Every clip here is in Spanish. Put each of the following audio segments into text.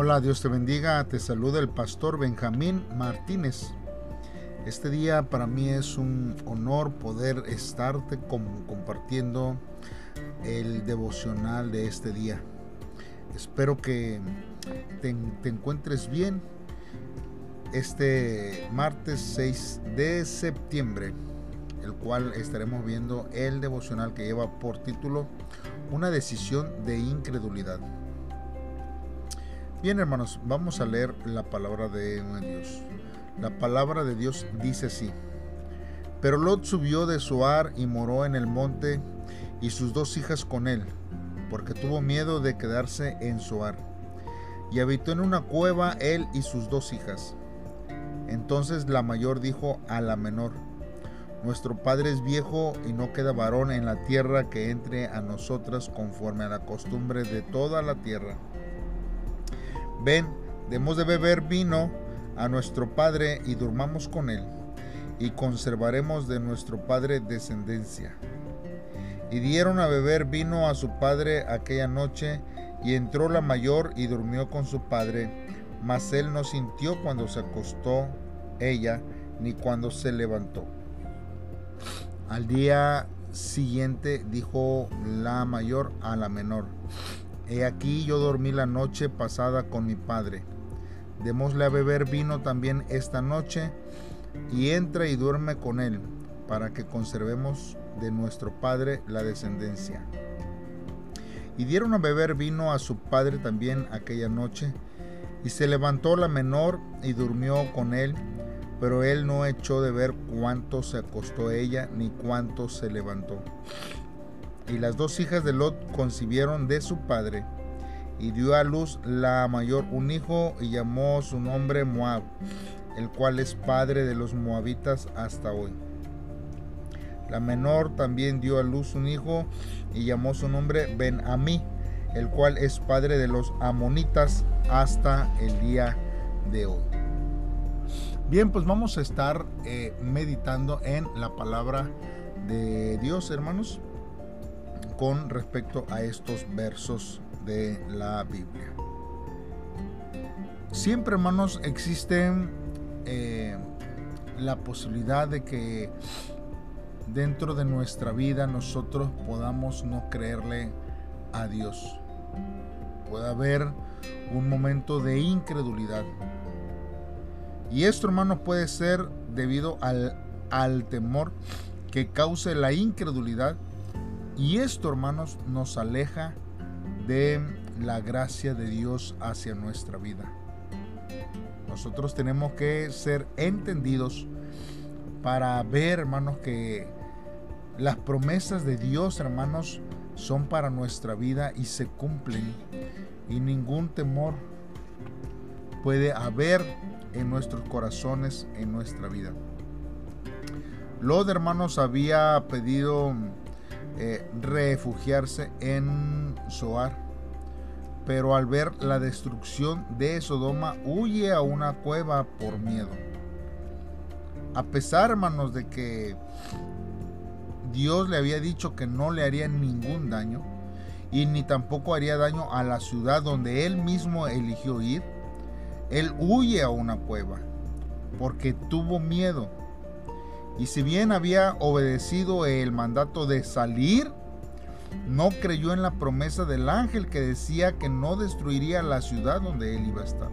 Hola, Dios te bendiga. Te saluda el pastor Benjamín Martínez. Este día para mí es un honor poder estarte compartiendo el devocional de este día. Espero que te, te encuentres bien este martes 6 de septiembre, el cual estaremos viendo el devocional que lleva por título Una decisión de incredulidad. Bien hermanos, vamos a leer la palabra de Dios. La palabra de Dios dice así. Pero Lot subió de Suar y moró en el monte y sus dos hijas con él, porque tuvo miedo de quedarse en Suar. Y habitó en una cueva él y sus dos hijas. Entonces la mayor dijo a la menor, Nuestro padre es viejo y no queda varón en la tierra que entre a nosotras conforme a la costumbre de toda la tierra Ven, demos de beber vino a nuestro Padre y durmamos con él, y conservaremos de nuestro Padre descendencia. Y dieron a beber vino a su padre aquella noche, y entró la mayor y durmió con su padre, mas él no sintió cuando se acostó ella, ni cuando se levantó. Al día siguiente dijo la mayor a la menor, He aquí yo dormí la noche pasada con mi padre. Démosle a beber vino también esta noche, y entra y duerme con él, para que conservemos de nuestro padre la descendencia. Y dieron a beber vino a su padre también aquella noche, y se levantó la menor y durmió con él, pero él no echó de ver cuánto se acostó ella ni cuánto se levantó. Y las dos hijas de Lot concibieron de su padre, y dio a luz la mayor un hijo, y llamó su nombre Moab, el cual es padre de los moabitas hasta hoy. La menor también dio a luz un hijo, y llamó su nombre Ben-Amí, el cual es padre de los amonitas hasta el día de hoy. Bien, pues vamos a estar eh, meditando en la palabra de Dios, hermanos con respecto a estos versos de la Biblia. Siempre, hermanos, existe eh, la posibilidad de que dentro de nuestra vida nosotros podamos no creerle a Dios. Puede haber un momento de incredulidad. Y esto, hermanos, puede ser debido al, al temor que cause la incredulidad y esto, hermanos, nos aleja de la gracia de Dios hacia nuestra vida. Nosotros tenemos que ser entendidos para ver, hermanos, que las promesas de Dios, hermanos, son para nuestra vida y se cumplen. Y ningún temor puede haber en nuestros corazones, en nuestra vida. Lot, hermanos, había pedido eh, refugiarse en Zoar. Pero al ver la destrucción de Sodoma, huye a una cueva por miedo. A pesar, hermanos, de que Dios le había dicho que no le haría ningún daño y ni tampoco haría daño a la ciudad donde él mismo eligió ir, él huye a una cueva porque tuvo miedo y si bien había obedecido el mandato de salir, no creyó en la promesa del ángel que decía que no destruiría la ciudad donde él iba a estar.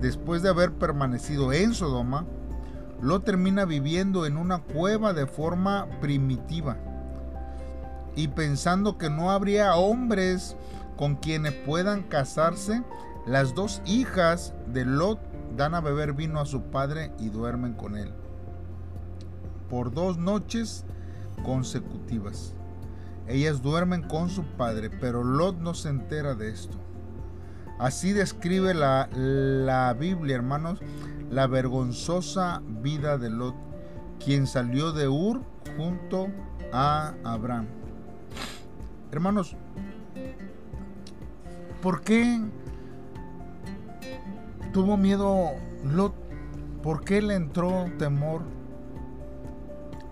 Después de haber permanecido en Sodoma, lo termina viviendo en una cueva de forma primitiva y pensando que no habría hombres con quienes puedan casarse, las dos hijas de Lot dan a beber vino a su padre y duermen con él por dos noches consecutivas. Ellas duermen con su padre, pero Lot no se entera de esto. Así describe la, la Biblia, hermanos, la vergonzosa vida de Lot, quien salió de Ur junto a Abraham. Hermanos, ¿por qué tuvo miedo Lot? ¿Por qué le entró temor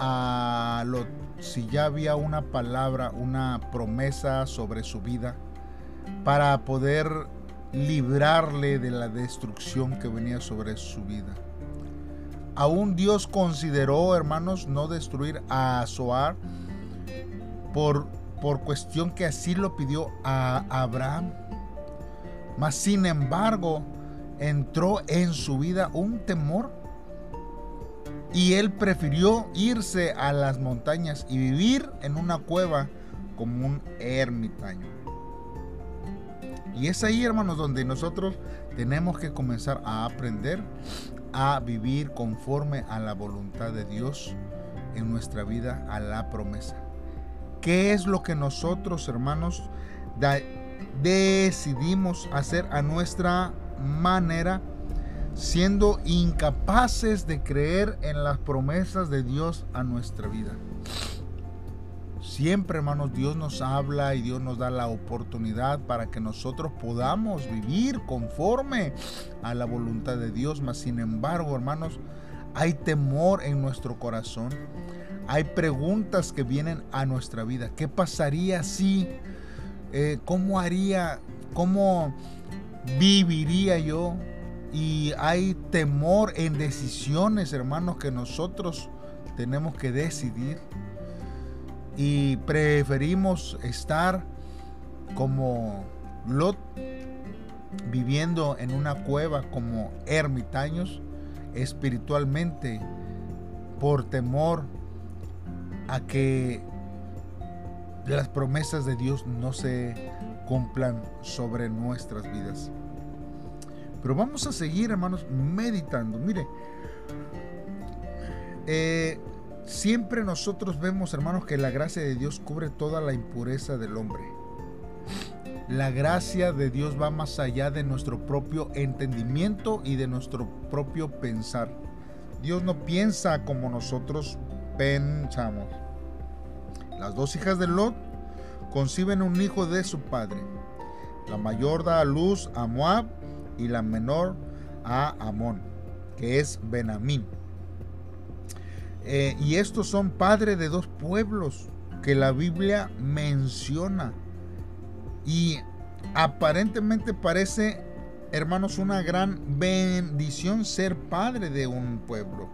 a lo, si ya había una palabra, una promesa sobre su vida, para poder librarle de la destrucción que venía sobre su vida. Aún Dios consideró, hermanos, no destruir a Zoar por, por cuestión que así lo pidió a Abraham. Mas sin embargo, entró en su vida un temor y él prefirió irse a las montañas y vivir en una cueva como un ermitaño. Y es ahí, hermanos, donde nosotros tenemos que comenzar a aprender a vivir conforme a la voluntad de Dios en nuestra vida, a la promesa. ¿Qué es lo que nosotros, hermanos, decidimos hacer a nuestra manera, siendo incapaces de creer en las promesas de Dios a nuestra vida? Siempre, hermanos, Dios nos habla y Dios nos da la oportunidad para que nosotros podamos vivir conforme a la voluntad de Dios. Mas, sin embargo, hermanos, hay temor en nuestro corazón. Hay preguntas que vienen a nuestra vida. ¿Qué pasaría si? Eh, ¿Cómo haría? ¿Cómo viviría yo? Y hay temor en decisiones, hermanos, que nosotros tenemos que decidir y preferimos estar como Lot viviendo en una cueva como ermitaños espiritualmente por temor a que las promesas de Dios no se cumplan sobre nuestras vidas. Pero vamos a seguir, hermanos, meditando. Mire, eh, Siempre nosotros vemos, hermanos, que la gracia de Dios cubre toda la impureza del hombre. La gracia de Dios va más allá de nuestro propio entendimiento y de nuestro propio pensar. Dios no piensa como nosotros pensamos. Las dos hijas de Lot conciben un hijo de su padre. La mayor da a luz a Moab y la menor a Amón, que es Benamín. Eh, y estos son padres de dos pueblos que la Biblia menciona. Y aparentemente parece, hermanos, una gran bendición ser padre de un pueblo.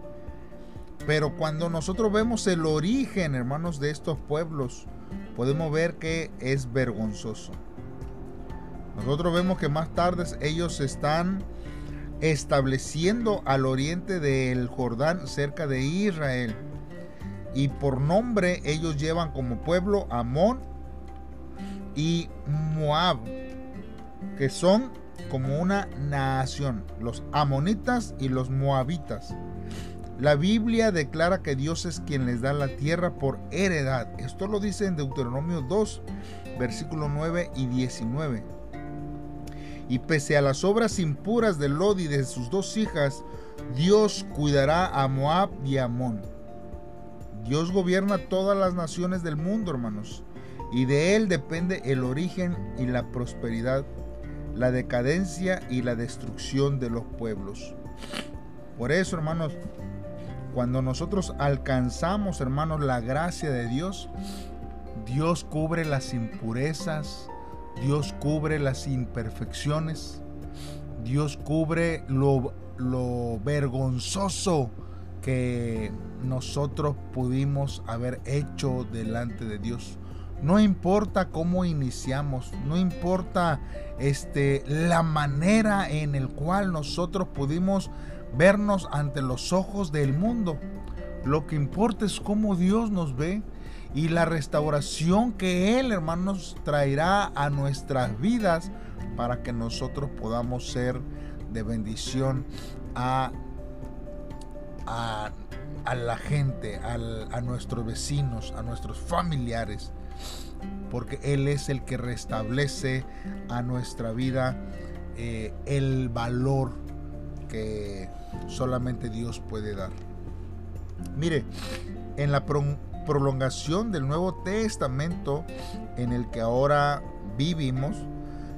Pero cuando nosotros vemos el origen, hermanos, de estos pueblos, podemos ver que es vergonzoso. Nosotros vemos que más tarde ellos están estableciendo al oriente del Jordán cerca de Israel. Y por nombre ellos llevan como pueblo Amón y Moab, que son como una nación, los amonitas y los moabitas. La Biblia declara que Dios es quien les da la tierra por heredad. Esto lo dice en Deuteronomio 2, versículo 9 y 19. Y pese a las obras impuras de Lodi y de sus dos hijas, Dios cuidará a Moab y a Amón. Dios gobierna todas las naciones del mundo, hermanos, y de Él depende el origen y la prosperidad, la decadencia y la destrucción de los pueblos. Por eso, hermanos, cuando nosotros alcanzamos, hermanos, la gracia de Dios, Dios cubre las impurezas, Dios cubre las imperfecciones. Dios cubre lo, lo vergonzoso que nosotros pudimos haber hecho delante de Dios. No importa cómo iniciamos, no importa este, la manera en el cual nosotros pudimos vernos ante los ojos del mundo. Lo que importa es cómo Dios nos ve y la restauración que Él, hermanos, traerá a nuestras vidas para que nosotros podamos ser de bendición a, a, la gente, a nuestros vecinos, a nuestros familiares, porque Él es el que restablece a nuestra vida eh, el valor que solamente Dios puede dar. Mire, en la prolongación del Nuevo Testamento en el que ahora vivimos,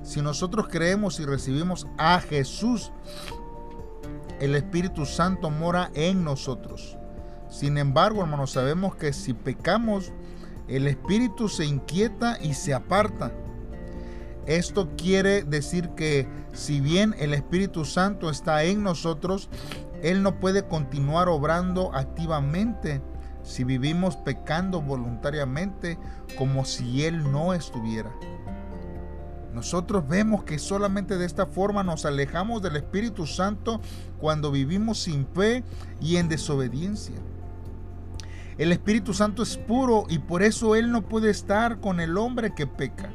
si nosotros creemos y recibimos a Jesús, el Espíritu Santo mora en nosotros. Sin embargo, hermanos, sabemos que si pecamos, el Espíritu se inquieta y se aparta. Esto quiere decir que si bien el Espíritu Santo está en nosotros, Él no puede continuar obrando activamente si vivimos pecando voluntariamente como si Él no estuviera. Nosotros vemos que solamente de esta forma nos alejamos del Espíritu Santo cuando vivimos sin fe y en desobediencia. El Espíritu Santo es puro y por eso Él no puede estar con el hombre que peca.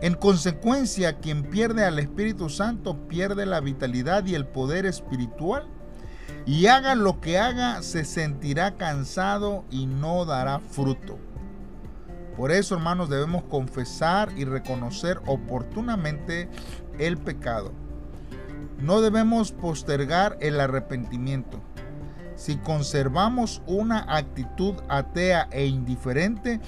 En consecuencia, quien pierde al Espíritu Santo pierde la vitalidad y el poder espiritual. Y haga lo que haga, se sentirá cansado y no dará fruto. Por eso, hermanos, debemos confesar y reconocer oportunamente el pecado. No debemos postergar el arrepentimiento. Si conservamos una actitud atea e indiferente,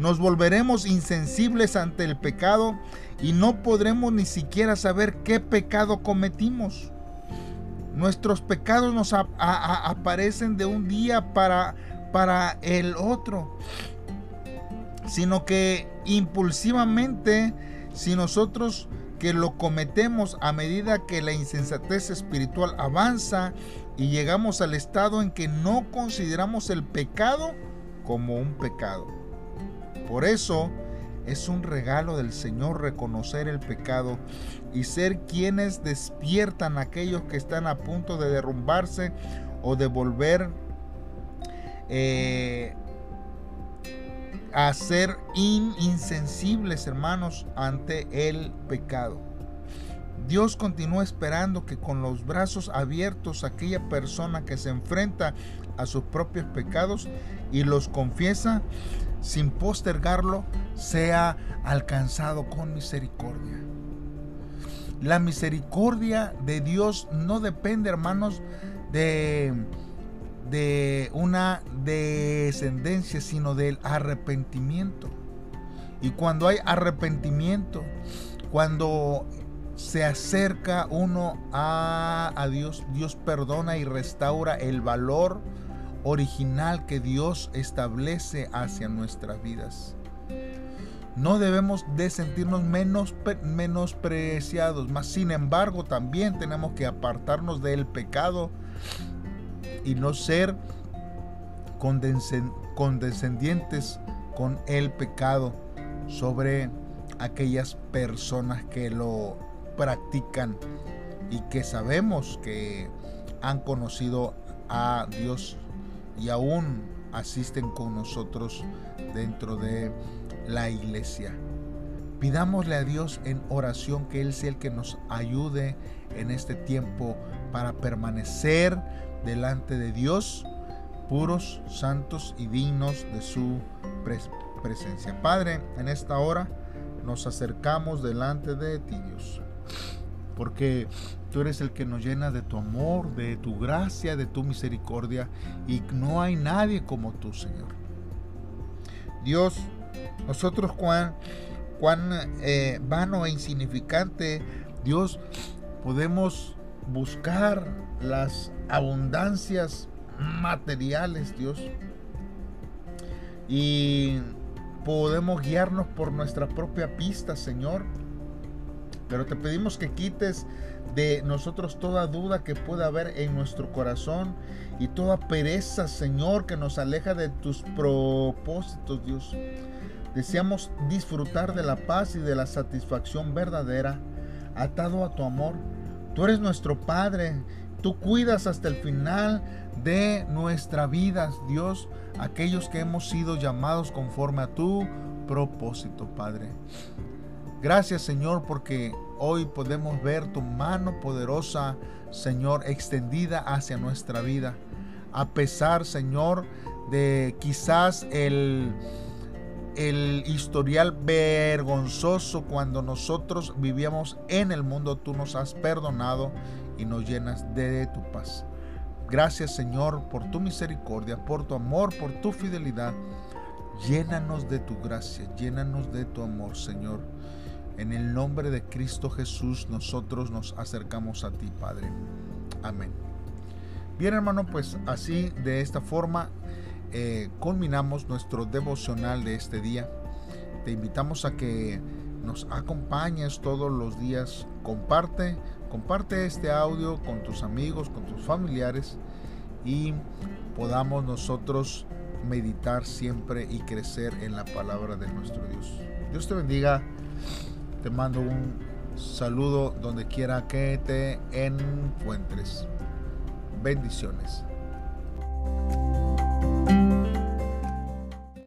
nos volveremos insensibles ante el pecado y no podremos ni siquiera saber qué pecado cometimos. Nuestros pecados nos aparecen de un día para, para el otro sino que impulsivamente, si nosotros que lo cometemos a medida que la insensatez espiritual avanza y llegamos al estado en que no consideramos el pecado como un pecado. Por eso es un regalo del Señor reconocer el pecado y ser quienes despiertan a aquellos que están a punto de derrumbarse o de volver eh, a ser insensibles, hermanos, ante el pecado. Dios continúa esperando que con los brazos abiertos aquella persona que se enfrenta a sus propios pecados y los confiesa sin postergarlo, sea alcanzado con misericordia. La misericordia de Dios no depende, hermanos, de de una descendencia, sino del arrepentimiento. Y cuando hay arrepentimiento, cuando se acerca uno a, a, Dios, Dios perdona y restaura el valor original que Dios establece hacia nuestras vidas. No debemos de sentirnos menos menospreciados, mas sin embargo también tenemos que apartarnos del pecado y no ser condescendientes con el pecado sobre aquellas personas que lo practican y que sabemos que han conocido a Dios y aún asisten con nosotros dentro de la iglesia. Pidámosle a Dios en oración que Él sea el que nos ayude en este tiempo para permanecer delante de Dios, puros, santos y dignos de su presencia. Padre, en esta hora nos acercamos delante de ti, Dios, porque tú eres el que nos llena de tu amor, de tu gracia, de tu misericordia, y no hay nadie como tú, Señor. Dios, nosotros cuán, cuán eh, vano e insignificante, Dios, podemos buscar las abundancias materiales, Dios. Y podemos guiarnos por nuestra propia pista, Señor. Pero te pedimos que quites de nosotros toda duda que pueda haber en nuestro corazón y toda pereza, Señor, que nos aleja de tus propósitos, Dios. Deseamos disfrutar de la paz y de la satisfacción verdadera, atado a tu amor Tú eres nuestro Padre. Tú cuidas hasta el final de nuestra vida, Dios, aquellos que hemos sido llamados conforme a tu propósito, Padre. Gracias, Señor, porque hoy podemos ver tu mano poderosa, Señor, extendida hacia nuestra vida. A pesar, Señor, de quizás el el historial vergonzoso cuando nosotros vivíamos en el mundo, tú nos has perdonado y nos llenas de tu paz. Gracias Señor por tu misericordia, por tu amor, por tu fidelidad. Llénanos de tu gracia, llénanos de tu amor, Señor. En el nombre de Cristo Jesús nosotros nos acercamos a ti, Padre. Amén. Bien hermano, pues así de esta forma eh, culminamos nuestro devocional de este día. Te invitamos a que nos acompañes todos los días. Comparte, comparte este audio con tus amigos, con tus familiares y podamos nosotros meditar siempre y crecer en la palabra de nuestro Dios. Dios te bendiga. Te mando un saludo donde quiera que te encuentres. Bendiciones.